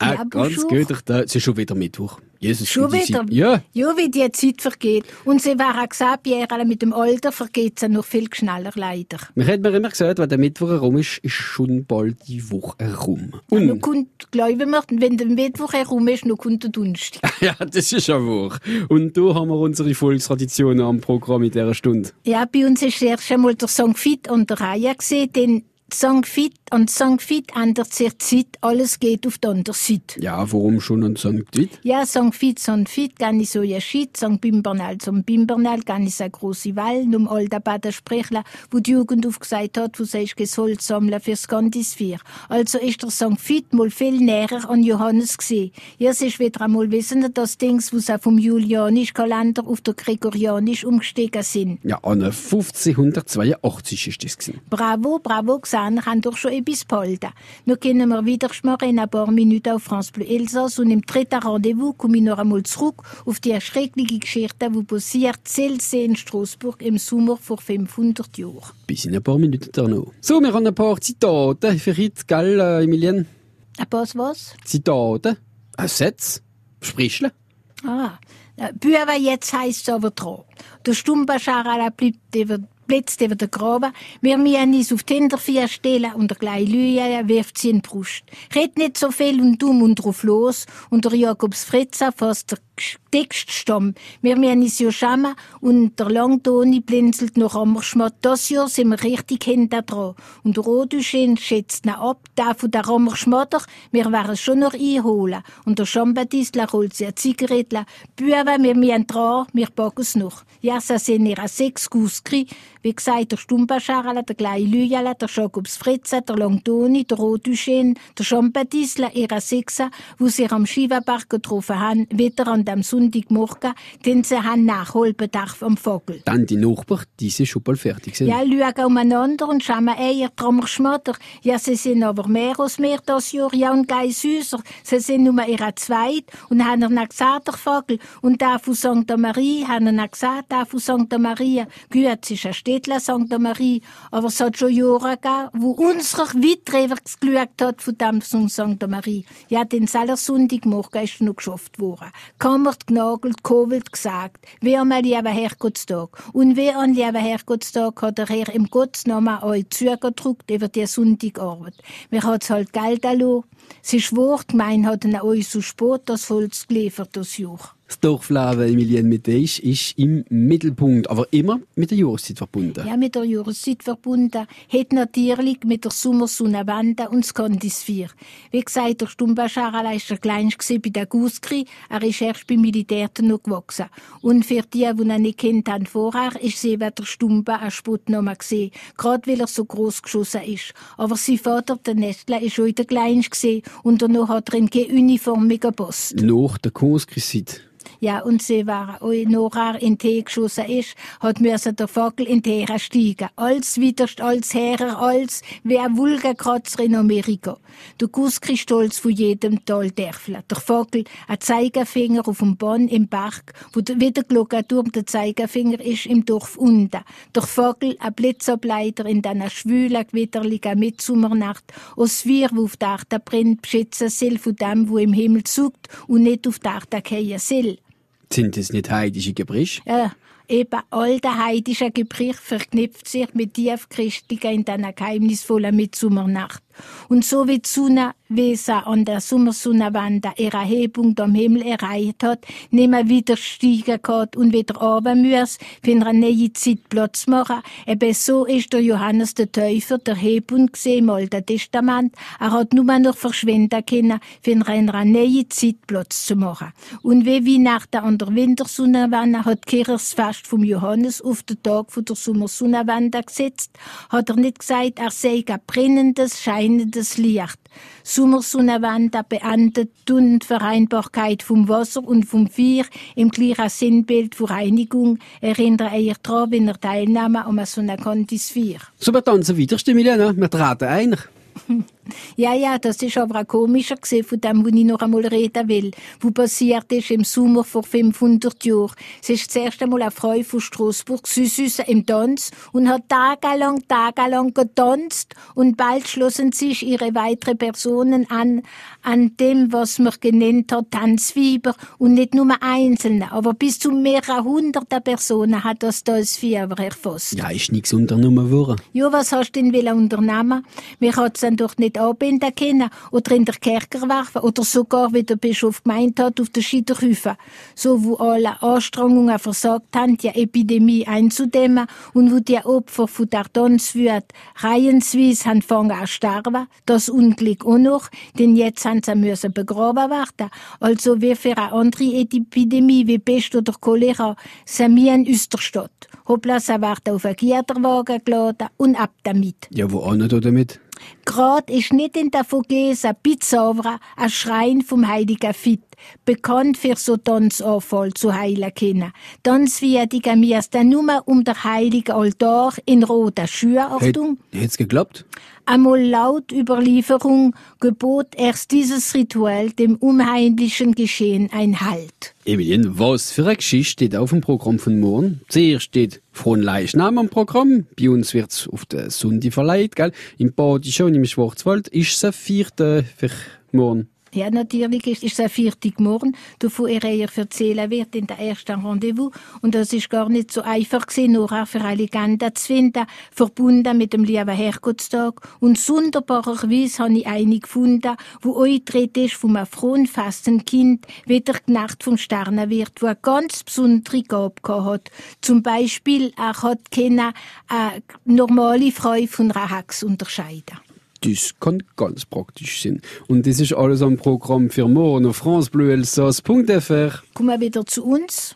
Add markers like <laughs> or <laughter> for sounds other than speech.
Ah, Ja, ganz bonjour. gut. Da, es ist schon wieder Mittwoch. Jesus, Schon wieder? Ja. Ja, wie die Zeit vergeht. Und sie war auch gesagt, Pierre, mit dem Alter vergeht sie noch viel schneller, leider. Man hat mir immer gesagt, wenn der Mittwoch herum ist, ist schon bald die Woche herum. Und nun kommt, glauben wir, wenn der Mittwoch herum ist, noch kommt der Donnerstag. <laughs> ja, das ist ja wahr. Und da haben wir unsere Volkstraditionen am Programm in dieser Stunde. Ja, bei uns ist erst einmal der Song Fit an der Reihe gesehen, denn Song Fit und ändert sich die Zeit, alles geht auf die andere Seite. Ja, warum schon an St. Dit? Ja, Song Fit, Song Fit, kann ich so ja Schied, Song Bimbernal zum Bimbernal, kann ich so große Wall, num alter Bader Sprechler, wo die Jugend aufgesagt hat, wo sie ist gesollt sammeln fürs Kandisvier. Also ist der Song Fit mal viel näher an Johannes gesehen. Es ist wieder einmal wissen, das Dings, wo sie vom Julianisch Kalender auf der Gregorianisch umgestiegen sind. Ja, an 1582 ist das gewesen. Bravo, bravo, gesehen, haben doch schon etwas behalten. Nun können wir wieder in ein paar Minuten auf France Bleu Elsass und im dritten Rendezvous komme ich noch einmal zurück auf die erschreckliche Geschichte, die passiert Zellsee in Straßburg im Sommer vor 500 Jahren. Bis in ein paar Minuten da noch. So, wir haben ein paar Zitate für heute, gell, äh, Emilien? Ein was, was? Zitate? Ein Satz? Sprichle? Ah, äh, Büwer jetzt heisst es aber dran. Der Stumbascharala bleibt über Blitzt über den Graben. Wir müssen uns auf die Hintervier stellen und der kleine Lüja wirft sie in die Brust. Red nicht so viel und dumm und drauf los. Und der Jakobs Fritzer fasst der dickste Stamm. Wir müssen uns ja schämen und der Langtoni blinzelt noch am Schmatt. Das Jahr sind wir richtig hinter dran. Und der Roduschin schätzt ihn ab, der von der Rammer Schmatter, wir werden es schon noch einholen. Und der Schambadisler holt sich eine Zigarette. Büwe, wir müssen dran, wir packen es noch. Ja, sie sind ihre sechs Guskri. Wie gesagt, der Stumbascharala, der kleine Lüjala, der Jacobs Fritze, der Langtoni, der Roduschin, der Schambadisler, ihre Sechser, wo sie am Schiwaberg getroffen haben, wieder an dem Sonntagmorgen, denn sie haben Nachholbedarf am Vogel. Dann die Nachbarn, die sind schon bald fertig sind. Ja, schauen umeinander und schauen eher drum schmatter. Ja, sie sind aber mehr als mehr das Jahr, ja, und gleich süßer. Sie sind nur ihre Zweit und haben noch gesagt, der Vogel. Und der von St. Marie haben noch gesagt, der von St. Maria. Es ist ein Städtler St. Marie, aber es hat schon Jahre gegeben, wo unserer Weitrever geschaut hat von von St. Marie. Ja, den selber Sonntagmorgen ist noch geschafft worden. Kammert, genagelt, kovelt, gesagt. Wie am lieben Herrgottstag. Und wie an lieben Herrgottstag hat der Herr im Gottesnamen euch zugedrückt über die Sonntagarbeit. Mir hat's halt Geld erlassen. Sie schwor, gemein hat euch so spät das Holz geliefert, das Jahr. Das Dorfleben Emilien Medeisch ist im Mittelpunkt, aber immer mit der Jahreszeit verbunden. Ja, mit der Jahreszeit verbunden, hat natürlich mit der Sommersonne Wanda und das Kondisvier. Wie gesagt, der Stumbascharala ist der kleinste bei der Guskri, er ist erst beim Militär noch gewachsen. Und für die, die ihn nicht kennt haben vorher, ist sie eben der Stumba ein Spottname gesehen, gerade weil er so groß geschossen ist. Aber sein Vater, der Nestle, ist schon der kleinste und danach hat er in keine Uniform mehr gepasst. Nach der Konskrisit. Ja, und sie war, nachher in Tee geschossen ist, hat müssen der Vogel in Tee steigen. Als widerst, als Herrer, als ein Vulgakratzer in Amerika. Der Guskri stolz von jedem Taldärfler. Der Vogel, ein Zeigefinger auf dem Bonn im Berg, wo der wieder Glockenturm der Zeigefinger ist im Dorf unten. Der Vogel, ein Blitzableiter in deiner schwülen, gewitterlichen Mitsommernacht, aus wir, wo auf der Erde brennt, beschützen soll von dem, wo im Himmel zuckt und nicht auf der Erde gehen soll. Sind es nicht heidische Gebrüche? Ja, eben all der heidische Gebrich verknüpft sich mit tiefchristlicher in deiner geheimnisvollen Mitsommernacht. Und so wie die Sonne, wie sie an der Sommersonnenwand ihre Hebung am Himmel erreicht hat, nicht mehr wieder steigen kann und wieder runter muss, für eine neue Zeit Platz machen. Eben so ist der Johannes der Täufer der Hebung gesehen im Alten Testament. Er hat nur noch verschwinden können, für eine neue Zeit Platz zu machen. Und wie Weihnachten an der Wintersonnenwand hat Kirchers Fest vom Johannes auf den Tag von der Sommersonnenwand gesetzt, hat er nicht gesagt, er sei ein brennendes, scheinendes Licht. Sommersonnenwand beendet die Unvereinbarkeit vom Wasser und vom Feuer im gleichen Sinnbild von Reinigung, erinnert er daran, wenn er teilnahm an so einer Kondisvier. So, wir tanzen Emilien. ne? Wir treten ein. Ja, ja, das ist aber auch komischer gewesen, von dem, wo ich noch einmal reden will. Wo passiert ist im Sommer vor 500 Jahren. Es ist das erste Mal eine Frau von Straßburg süß im Tanz und hat tagelang, tagelang getanzt und bald schlossen sich ihre weitere Personen an, an dem, was man genannt hat, Tanzfieber und nicht nur einzelne, aber bis zu mehreren hunderten Personen hat das Tanzfieber erfasst. Ja, ist nichts unternommen worden. Ja, was hast du denn will unternehmen? Wir hat es dann doch nicht anbinden können oder in der Kerker werfen oder sogar, wie der Bischof gemeint hat, auf den Scheiterhaufen. So, wo alle Anstrengungen versagt haben, die Epidemie einzudämmen und wo die Opfer von der Tanzwut reihenweise haben fangen an sterben. Das Unglück auch noch, denn jetzt haben sie müssen begraben werden. Also wie für eine andere Epidemie wie Pest oder Cholera sind wir in Österstadt. Hoppla, sie werden auf einen Gierterwagen geladen und ab damit. Ja, wo auch nicht damit? Grad ist nicht in der Vogesa Pizzavra ein Schrein vom heiligen Fit, bekannt für so Tanzanfall zu heilen können. Tanz wie die Gamiers dann nur um der heilige Altar in roter Schuhe, Achtung. Hätt's geklappt? Einmal laut Überlieferung gebot erst dieses Ritual dem unheimlichen Geschehen ein Halt. Emilien, was für eine Geschichte steht auf dem Programm von morgen? Zuerst steht von Leichnam am Programm. Bei uns wird's auf der Sonntag verleiht, gell? Im Bad schon im Schwarzwald ist es ein vierte für morgen. Ja, natürlich ist, ist es ein Viertig morgen, davon er eher erzählen wird in der ersten Rendezvous. Und das ist gar nicht so einfach gewesen, nur auch für eine Legende zu finden, verbunden mit dem lieben Herrgottstag. Und sonderbarerweise habe ich eine gefunden, wo eingetreten ist von einem frohenfasten Kind, wie der Nacht vom Sternenwirt, wo eine ganz besondere Gabe hat. Zum Beispiel, er hat keine äh, normale Frau von Hex unterscheiden. Das kann ganz praktisch sein. Und das ist alles am Programm für morgen auf francebleuelsass.fr. Kommen wir wieder zu uns.